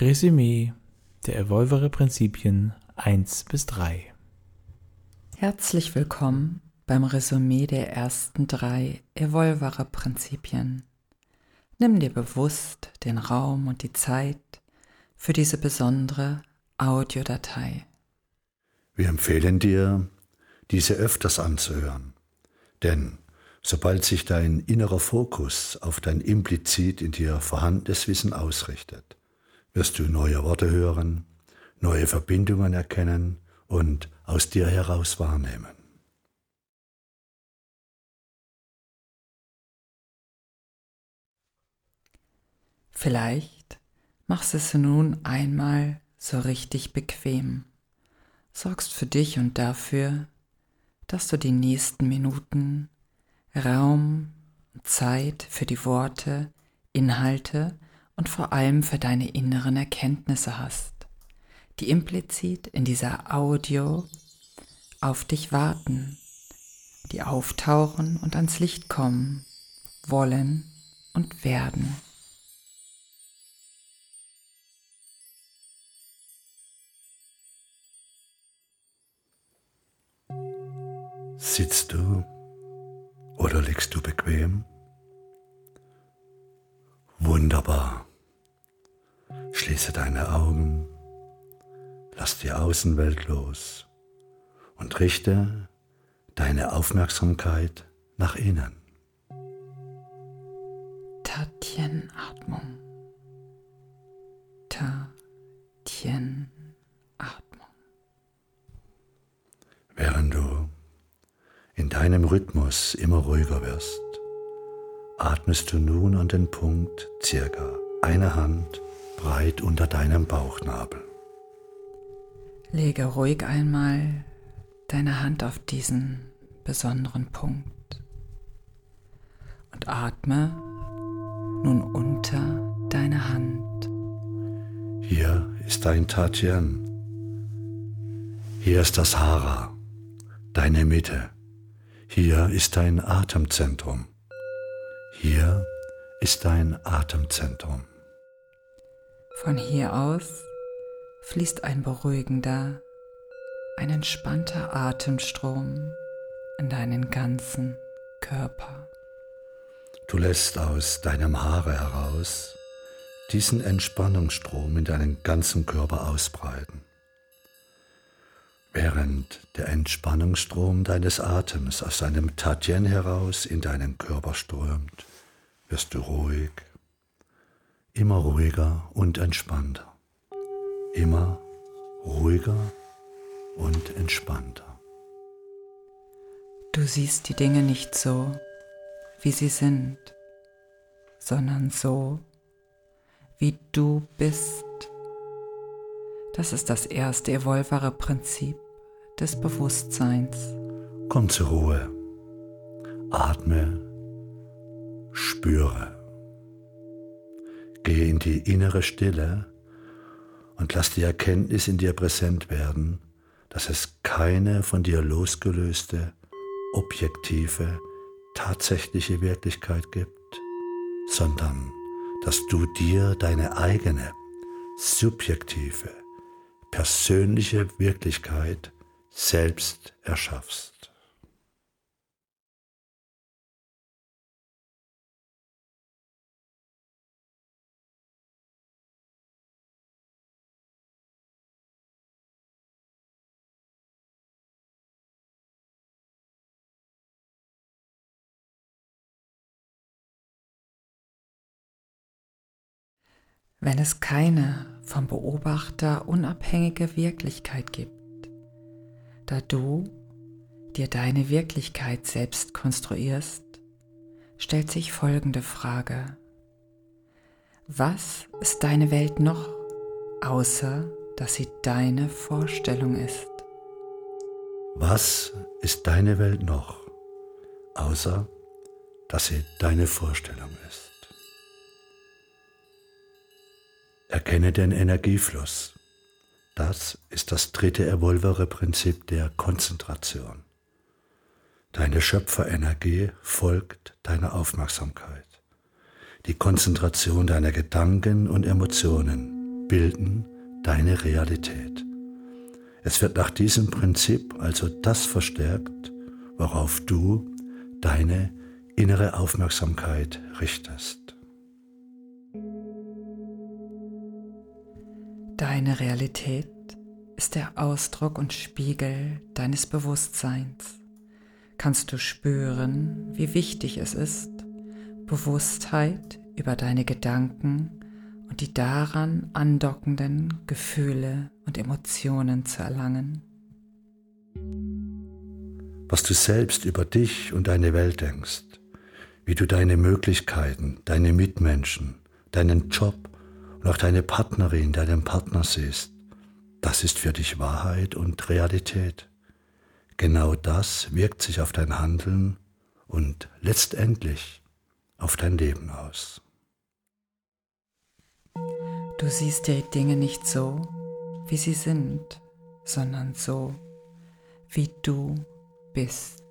Resümee der Evolvere Prinzipien 1 bis 3 Herzlich willkommen beim Resümee der ersten drei Evolvere Prinzipien. Nimm dir bewusst den Raum und die Zeit für diese besondere Audiodatei. Wir empfehlen dir, diese öfters anzuhören, denn sobald sich dein innerer Fokus auf dein implizit in dir vorhandenes Wissen ausrichtet, wirst du neue Worte hören, neue Verbindungen erkennen und aus dir heraus wahrnehmen. Vielleicht machst es nun einmal so richtig bequem, sorgst für dich und dafür, dass du die nächsten Minuten Raum, Zeit für die Worte, Inhalte und vor allem für deine inneren Erkenntnisse hast, die implizit in dieser Audio auf dich warten, die auftauchen und ans Licht kommen, wollen und werden. Sitzt du oder liegst du bequem? Wunderbar. Schließe deine Augen, lass die Außenwelt los und richte deine Aufmerksamkeit nach innen. Tatien-Atmung. Tatien-Atmung. Während du in deinem Rhythmus immer ruhiger wirst, atmest du nun an den Punkt circa eine Hand breit unter deinem Bauchnabel. Lege ruhig einmal deine Hand auf diesen besonderen Punkt und atme nun unter deine Hand. Hier ist dein Tatien. Hier ist das Hara, deine Mitte. Hier ist dein Atemzentrum. Hier ist dein Atemzentrum. Von hier aus fließt ein beruhigender, ein entspannter Atemstrom in deinen ganzen Körper. Du lässt aus deinem Haare heraus diesen Entspannungsstrom in deinen ganzen Körper ausbreiten. Während der Entspannungsstrom deines Atems aus deinem Tatien heraus in deinen Körper strömt, wirst du ruhig, immer ruhiger und entspannter, immer ruhiger und entspannter. Du siehst die Dinge nicht so, wie sie sind, sondern so, wie du bist. Das ist das erste evolvere Prinzip des Bewusstseins. Komm zur Ruhe, atme, spüre. Geh in die innere Stille und lass die Erkenntnis in dir präsent werden, dass es keine von dir losgelöste, objektive, tatsächliche Wirklichkeit gibt, sondern dass du dir deine eigene, subjektive, persönliche Wirklichkeit selbst erschaffst. Wenn es keine vom Beobachter unabhängige Wirklichkeit gibt, da du dir deine Wirklichkeit selbst konstruierst, stellt sich folgende Frage. Was ist deine Welt noch, außer dass sie deine Vorstellung ist? Was ist deine Welt noch, außer dass sie deine Vorstellung ist? Erkenne den Energiefluss. Das ist das dritte evolvere Prinzip der Konzentration. Deine Schöpferenergie folgt deiner Aufmerksamkeit. Die Konzentration deiner Gedanken und Emotionen bilden deine Realität. Es wird nach diesem Prinzip also das verstärkt, worauf du deine innere Aufmerksamkeit richtest. Deine Realität ist der Ausdruck und Spiegel deines Bewusstseins. Kannst du spüren, wie wichtig es ist, Bewusstheit über deine Gedanken und die daran andockenden Gefühle und Emotionen zu erlangen. Was du selbst über dich und deine Welt denkst, wie du deine Möglichkeiten, deine Mitmenschen, deinen Job und auch deine Partnerin, deinen Partner siehst, das ist für dich Wahrheit und Realität. Genau das wirkt sich auf dein Handeln und letztendlich auf dein Leben aus. Du siehst die Dinge nicht so, wie sie sind, sondern so, wie du bist.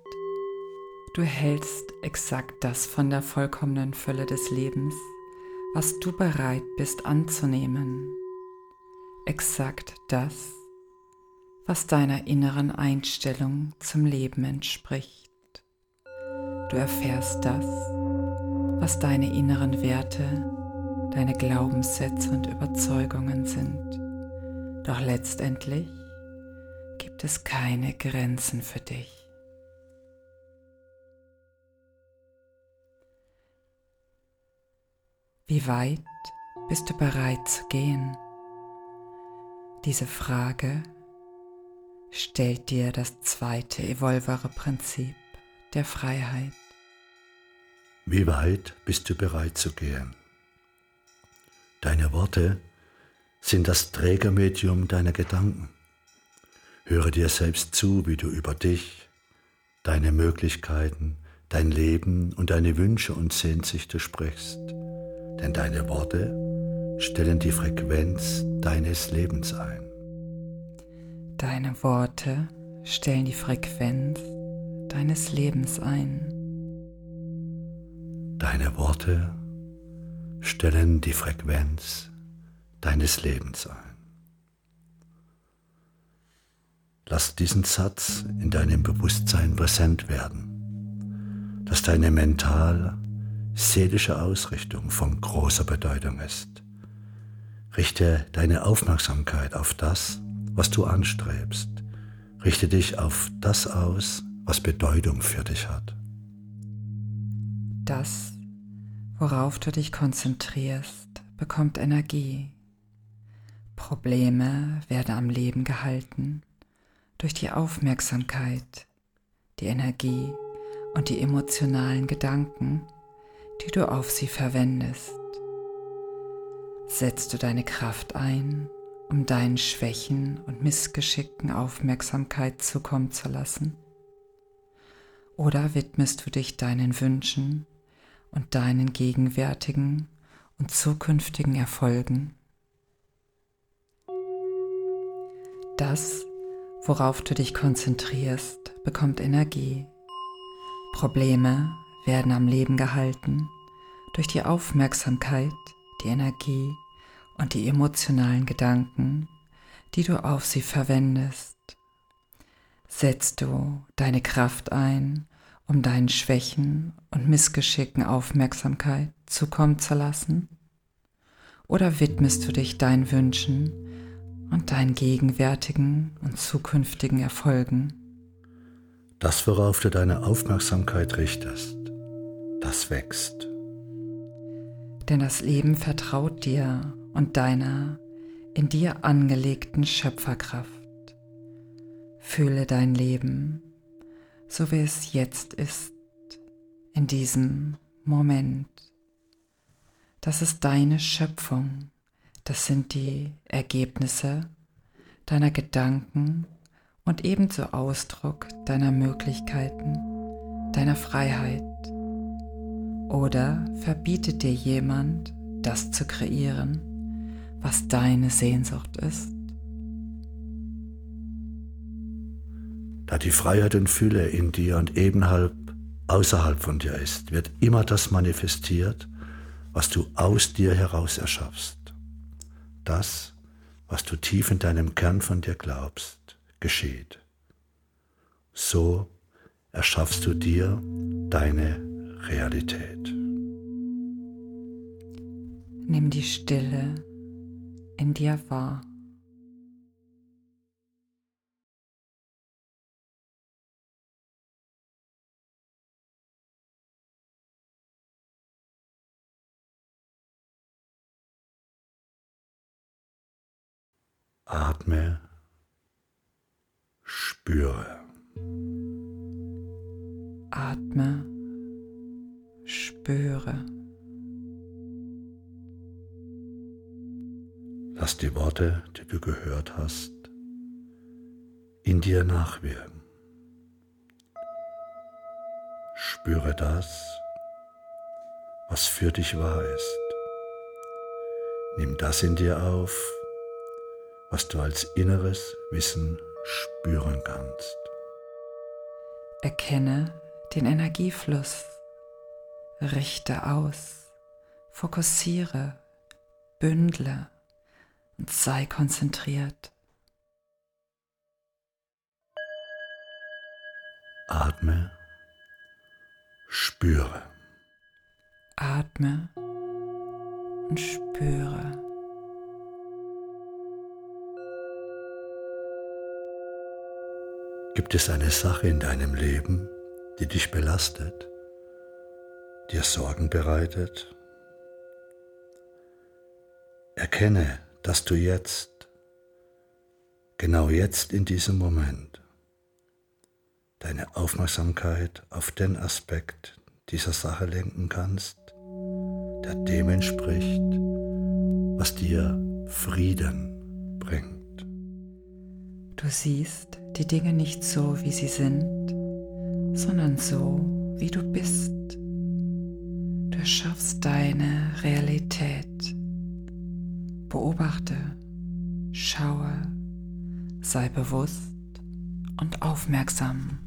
Du hältst exakt das von der vollkommenen Fülle des Lebens, was du bereit bist anzunehmen. Exakt das, was deiner inneren Einstellung zum Leben entspricht. Du erfährst das, was deine inneren Werte deine Glaubenssätze und Überzeugungen sind. Doch letztendlich gibt es keine Grenzen für dich. Wie weit bist du bereit zu gehen? Diese Frage stellt dir das zweite evolvere Prinzip der Freiheit. Wie weit bist du bereit zu gehen? Deine Worte sind das Trägermedium deiner Gedanken. Höre dir selbst zu, wie du über dich, deine Möglichkeiten, dein Leben und deine Wünsche und Sehnsüchte sprichst. Denn deine Worte stellen die Frequenz deines Lebens ein. Deine Worte stellen die Frequenz deines Lebens ein. Deine Worte stellen die Frequenz deines Lebens ein. Lass diesen Satz in deinem Bewusstsein präsent werden, dass deine mental-seelische Ausrichtung von großer Bedeutung ist. Richte deine Aufmerksamkeit auf das, was du anstrebst. Richte dich auf das aus, was Bedeutung für dich hat. Das Worauf du dich konzentrierst, bekommt Energie. Probleme werden am Leben gehalten durch die Aufmerksamkeit, die Energie und die emotionalen Gedanken, die du auf sie verwendest. Setzt du deine Kraft ein, um deinen Schwächen und Missgeschicken Aufmerksamkeit zukommen zu lassen? Oder widmest du dich deinen Wünschen und deinen gegenwärtigen und zukünftigen Erfolgen. Das, worauf du dich konzentrierst, bekommt Energie. Probleme werden am Leben gehalten durch die Aufmerksamkeit, die Energie und die emotionalen Gedanken, die du auf sie verwendest. Setzt du deine Kraft ein um deinen Schwächen und Missgeschicken Aufmerksamkeit zukommen zu lassen? Oder widmest du dich deinen Wünschen und deinen gegenwärtigen und zukünftigen Erfolgen? Das, worauf du deine Aufmerksamkeit richtest, das wächst. Denn das Leben vertraut dir und deiner in dir angelegten Schöpferkraft. Fühle dein Leben so wie es jetzt ist, in diesem Moment. Das ist deine Schöpfung, das sind die Ergebnisse deiner Gedanken und ebenso Ausdruck deiner Möglichkeiten, deiner Freiheit. Oder verbietet dir jemand, das zu kreieren, was deine Sehnsucht ist? Da die Freiheit und Fülle in dir und ebenhalb außerhalb von dir ist, wird immer das manifestiert, was du aus dir heraus erschaffst. Das was du tief in deinem Kern von dir glaubst, geschieht. So erschaffst du dir deine Realität. Nimm die Stille in dir wahr. Atme, spüre. Atme, spüre. Lass die Worte, die du gehört hast, in dir nachwirken. Spüre das, was für dich wahr ist. Nimm das in dir auf, was du als inneres Wissen spüren kannst. Erkenne den Energiefluss, richte aus, fokussiere, bündle und sei konzentriert. Atme, spüre. Atme und spüre. Gibt es eine Sache in deinem Leben, die dich belastet, dir Sorgen bereitet? Erkenne, dass du jetzt, genau jetzt in diesem Moment, deine Aufmerksamkeit auf den Aspekt dieser Sache lenken kannst, der dem entspricht, was dir Frieden bringt. Du siehst die Dinge nicht so, wie sie sind, sondern so, wie du bist. Du erschaffst deine Realität. Beobachte, schaue, sei bewusst und aufmerksam.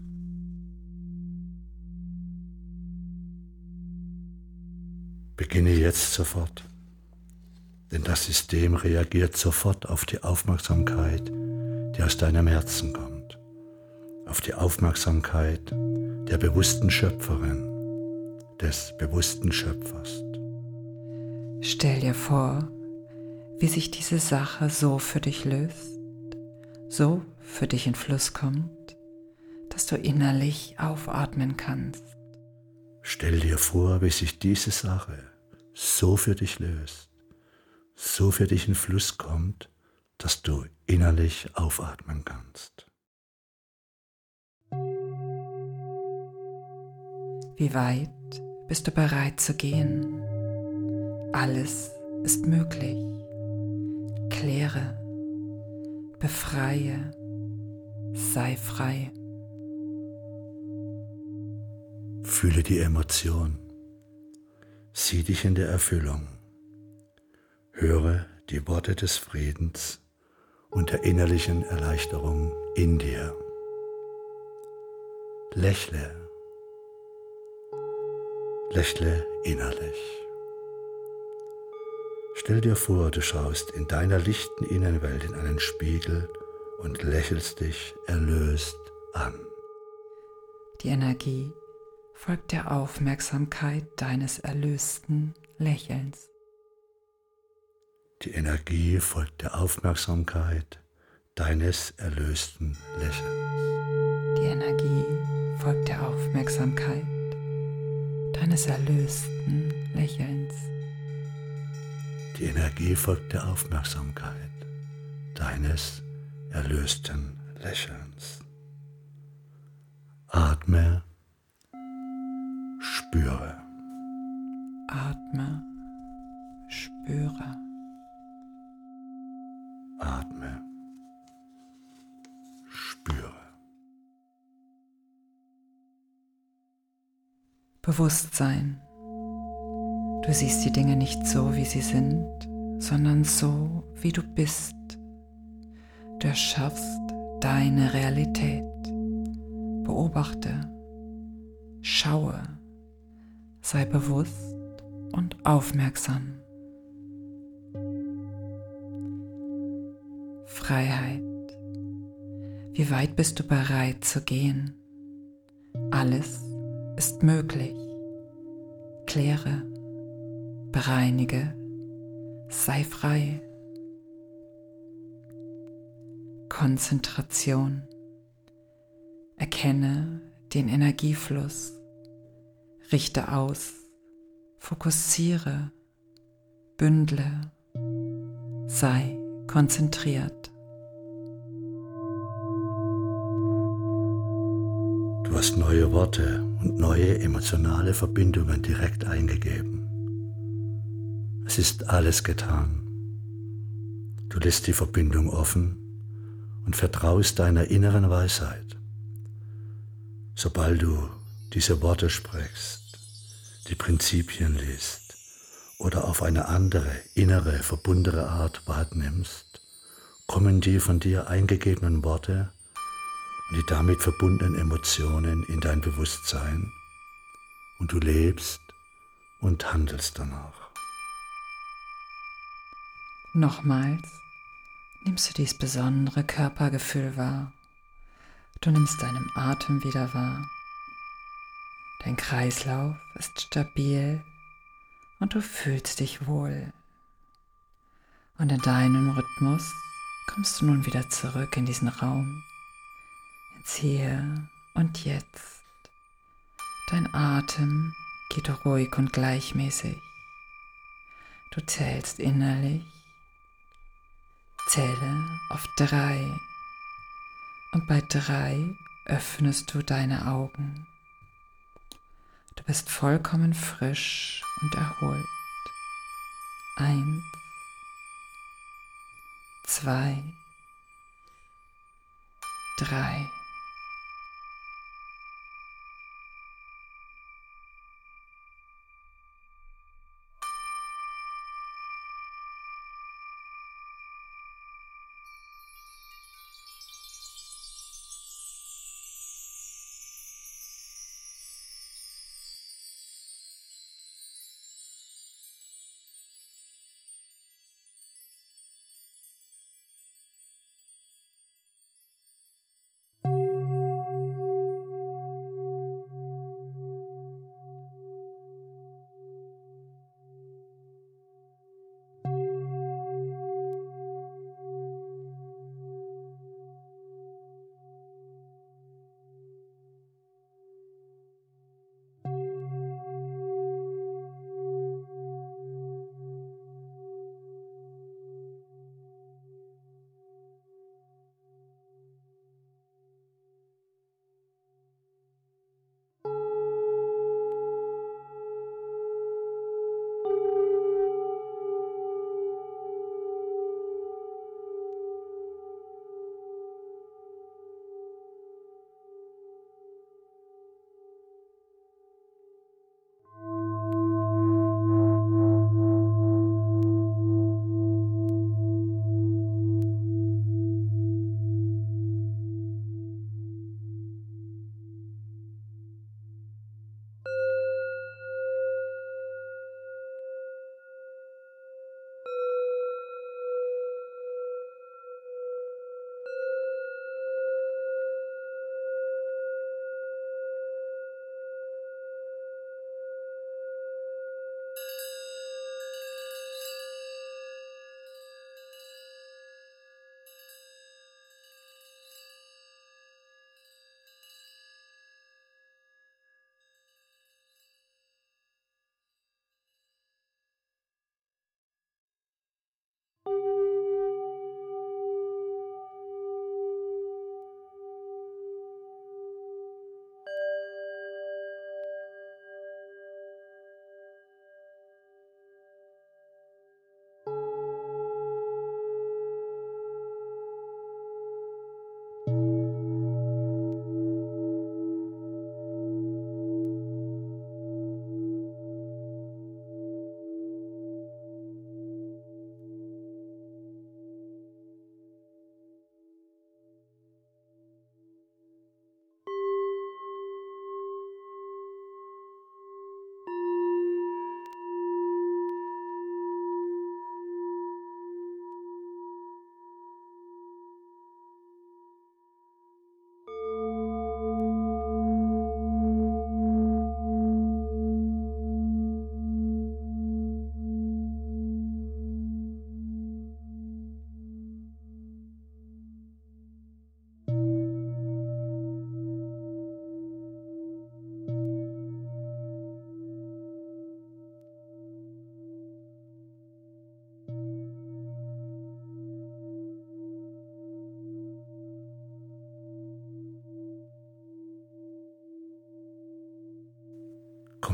Beginne jetzt sofort, denn das System reagiert sofort auf die Aufmerksamkeit, die aus deinem Herzen kommt, auf die Aufmerksamkeit der bewussten Schöpferin, des bewussten Schöpfers. Stell dir vor, wie sich diese Sache so für dich löst, so für dich in Fluss kommt, dass du innerlich aufatmen kannst. Stell dir vor, wie sich diese Sache so für dich löst, so für dich in Fluss kommt, dass du innerlich aufatmen kannst. Wie weit bist du bereit zu gehen? Alles ist möglich. Kläre, befreie, sei frei. Fühle die Emotion, sieh dich in der Erfüllung, höre die Worte des Friedens und der innerlichen Erleichterung in dir. Lächle, lächle innerlich. Stell dir vor, du schaust in deiner lichten Innenwelt in einen Spiegel und lächelst dich erlöst an. Die Energie folgt der Aufmerksamkeit deines erlösten Lächelns. Die Energie folgt der Aufmerksamkeit deines erlösten Lächelns. Die Energie folgt der Aufmerksamkeit deines erlösten Lächelns. Die Energie folgt der Aufmerksamkeit deines erlösten Lächelns. Atme, spüre. Atme, spüre. Atme, spüre. Bewusstsein. Du siehst die Dinge nicht so, wie sie sind, sondern so, wie du bist. Du erschaffst deine Realität. Beobachte, schaue, sei bewusst und aufmerksam. Freiheit. Wie weit bist du bereit zu gehen? Alles ist möglich. Kläre, bereinige, sei frei. Konzentration. Erkenne den Energiefluss. Richte aus. Fokussiere. Bündle. Sei konzentriert. Du hast neue Worte und neue emotionale Verbindungen direkt eingegeben. Es ist alles getan. Du lässt die Verbindung offen und vertraust deiner inneren Weisheit. Sobald du diese Worte sprichst, die Prinzipien liest oder auf eine andere, innere, verbundene Art wahrnimmst, kommen die von dir eingegebenen Worte und die damit verbundenen Emotionen in dein Bewusstsein und du lebst und handelst danach. Nochmals nimmst du dies besondere Körpergefühl wahr. Du nimmst deinen Atem wieder wahr. Dein Kreislauf ist stabil und du fühlst dich wohl. Und in deinem Rhythmus kommst du nun wieder zurück in diesen Raum, ins Hier und Jetzt. Dein Atem geht ruhig und gleichmäßig. Du zählst innerlich Zähle auf drei und bei drei öffnest du deine Augen. Du bist vollkommen frisch und erholt. Eins, zwei, drei.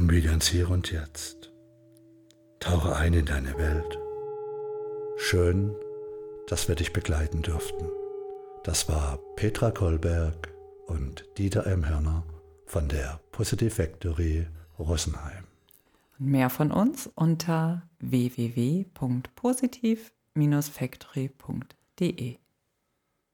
Komm wieder ins Hier und Jetzt. Tauche ein in deine Welt. Schön, dass wir dich begleiten durften. Das war Petra Kolberg und Dieter M. Hörner von der Positive Factory Rosenheim. Mehr von uns unter www.positiv-factory.de.